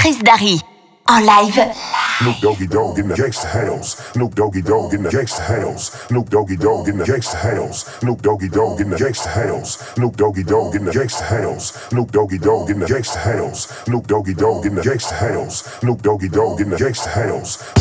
Chris Darry. En live. Snoop Doggy Dogg in the gangsta house. Snoop Doggy Dogg in the gangsta house. Snoop Doggy Dogg in the gangsta house. Snoop Doggy Dogg in the gangsta house. Snoop Doggy Dogg in the gangsta house. Snoop Doggy Dogg in the gangsta house. Snoop Doggy Dogg in the gangsta house. Snoop Doggy Dogg in the gangsta house.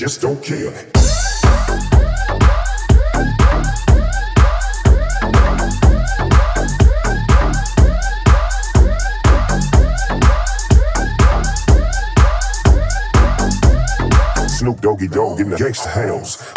just don't care. Snoop Doggy Dogg in the gangsta house.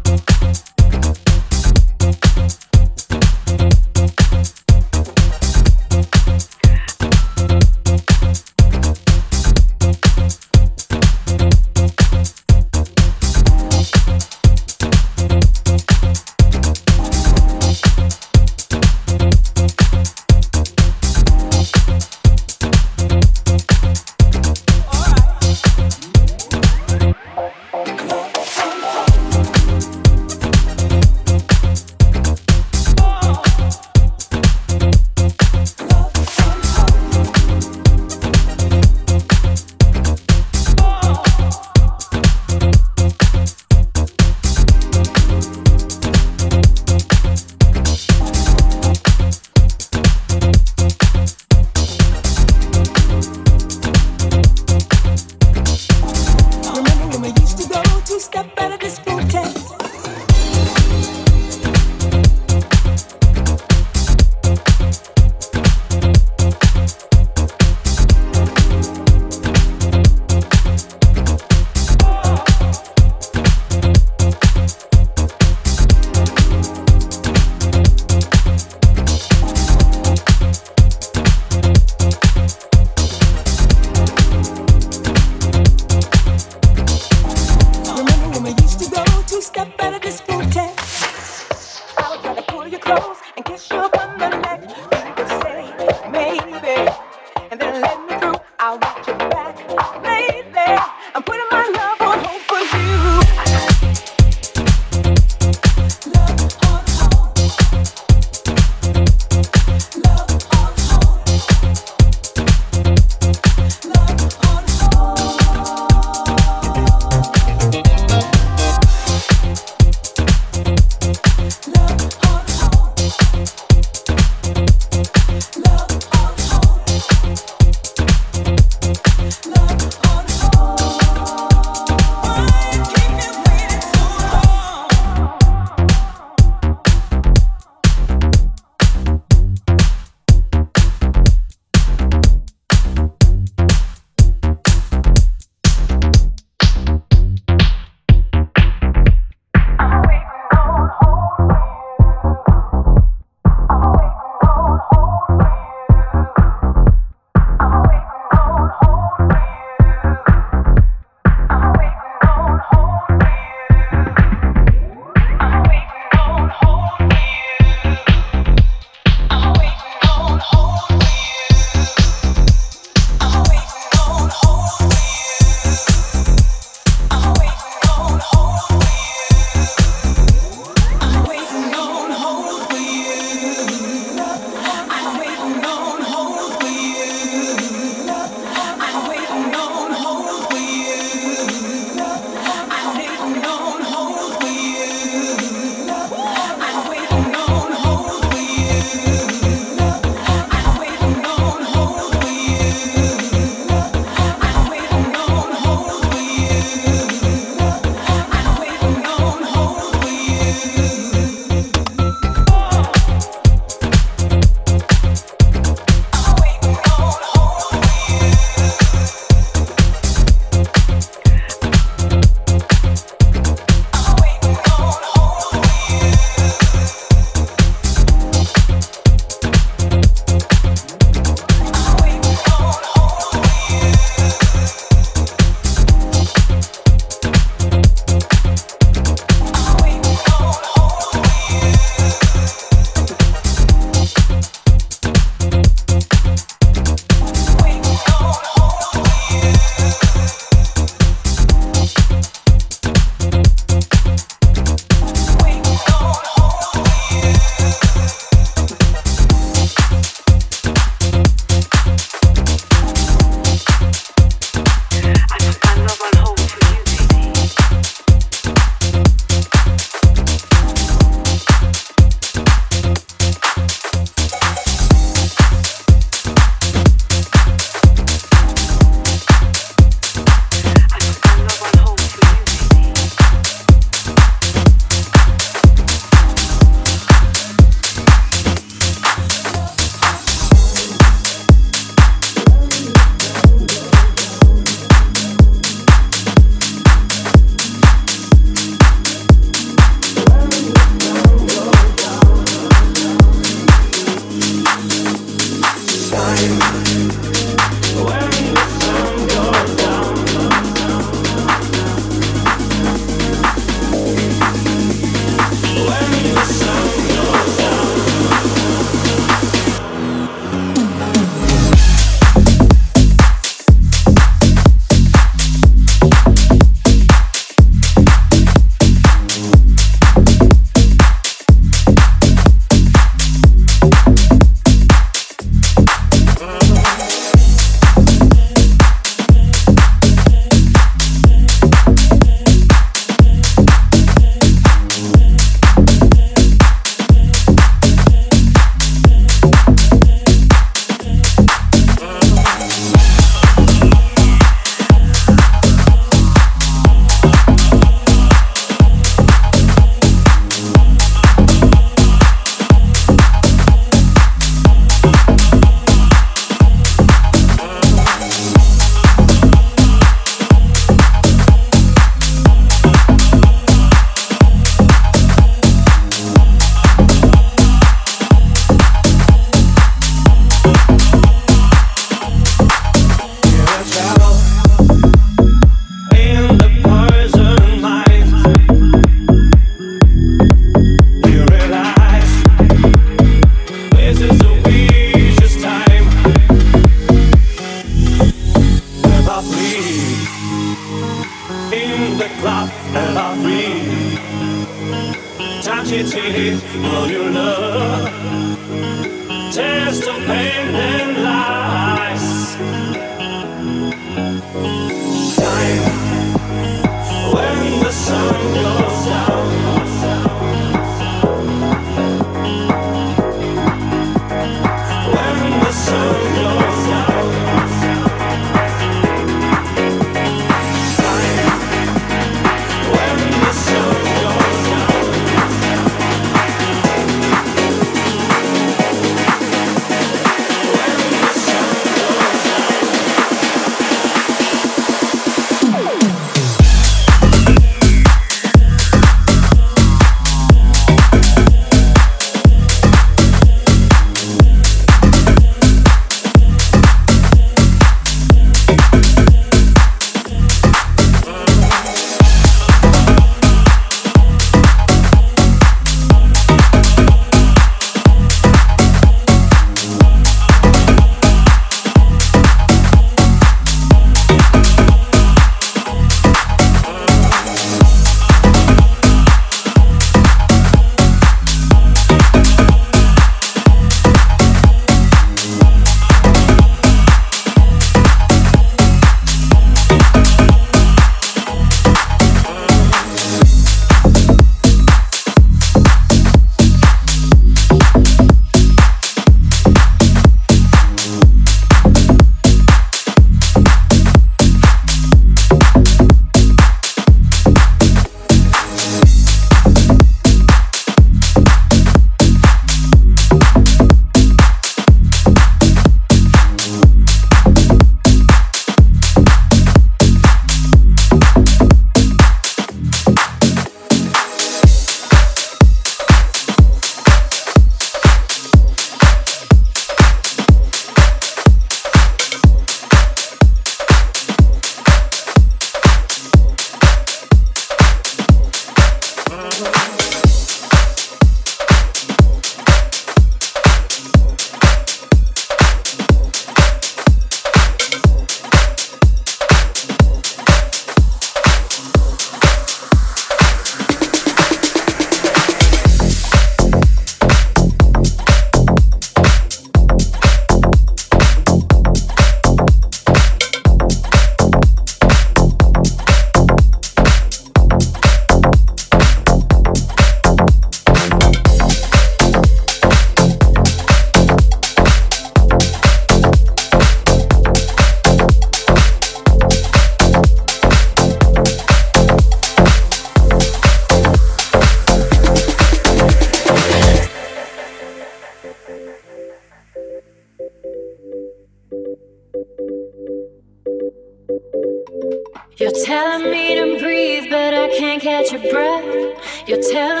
You're telling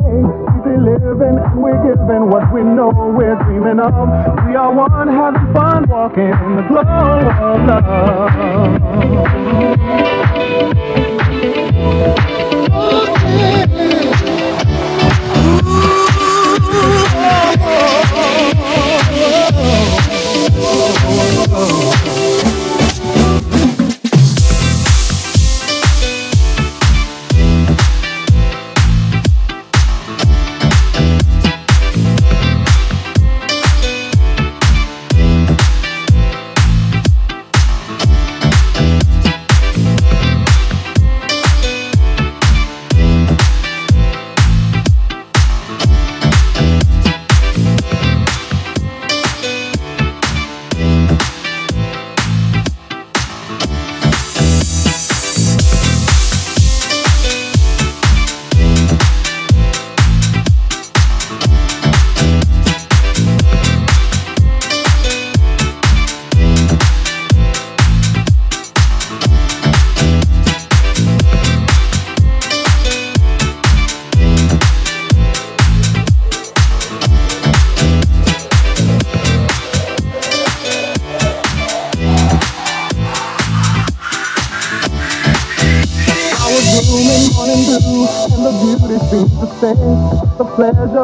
gay. Easy living and we're giving what we know we're dreaming of. We are one having fun walking in the glow of love.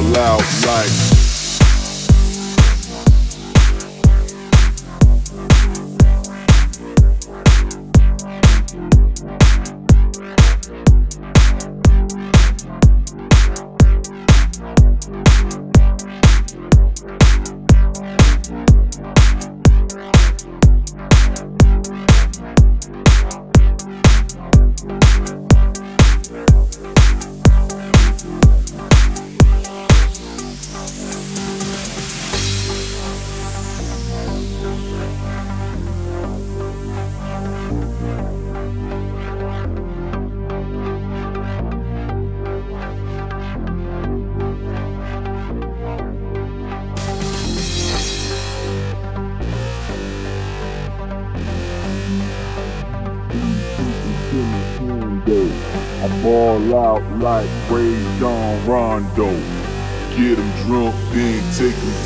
loud like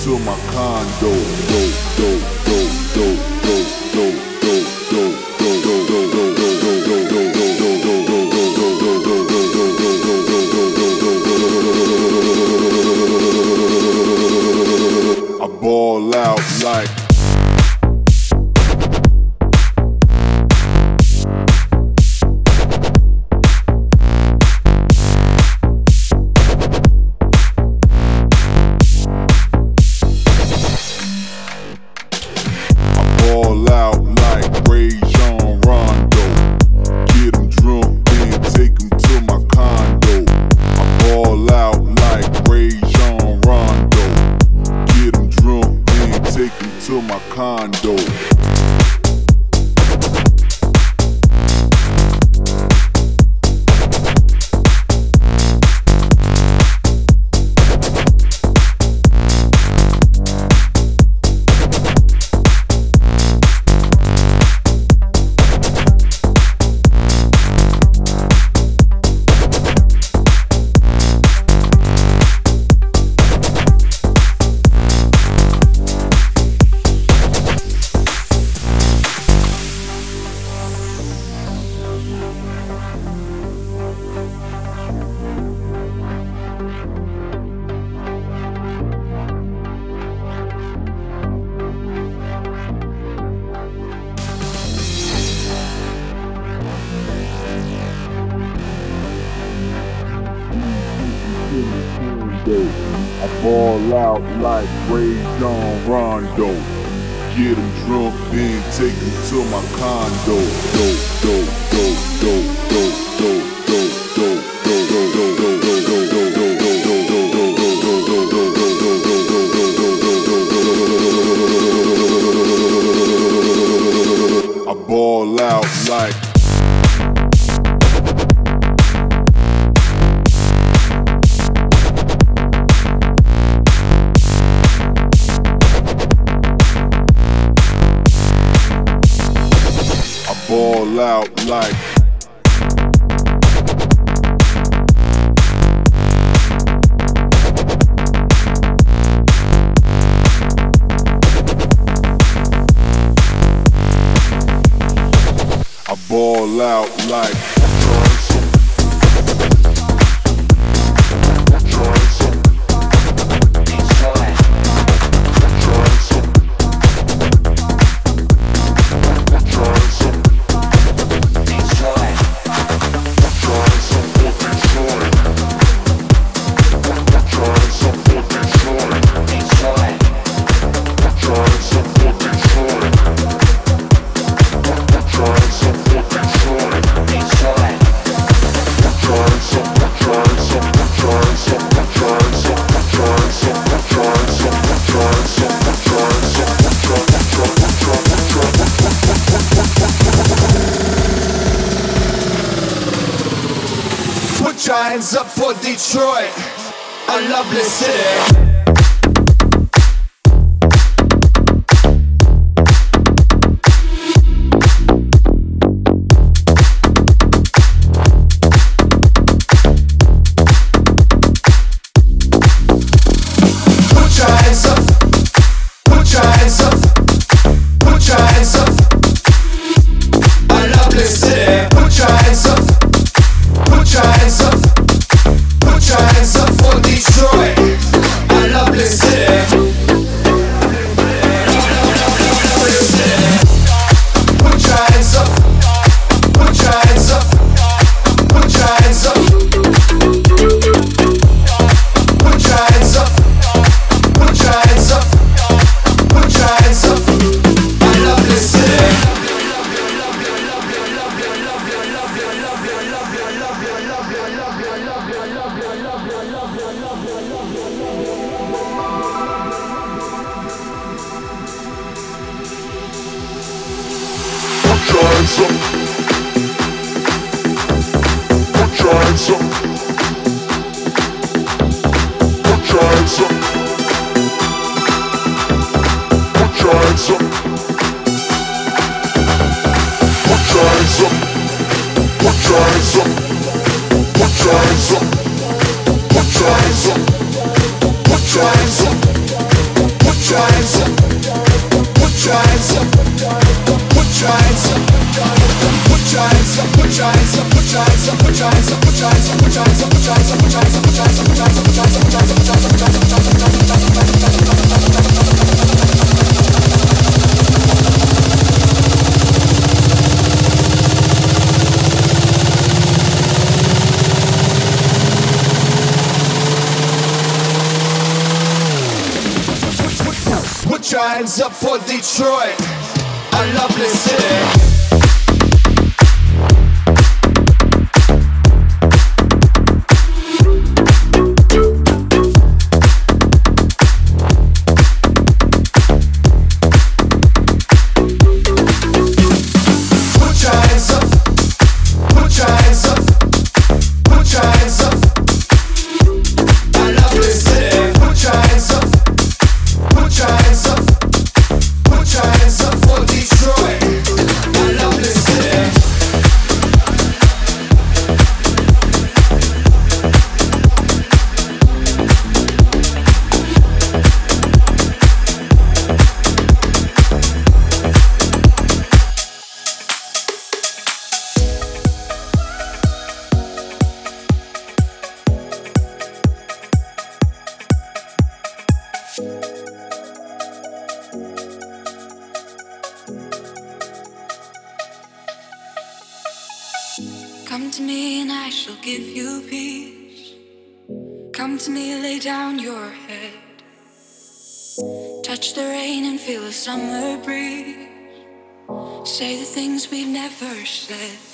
all out. Never said.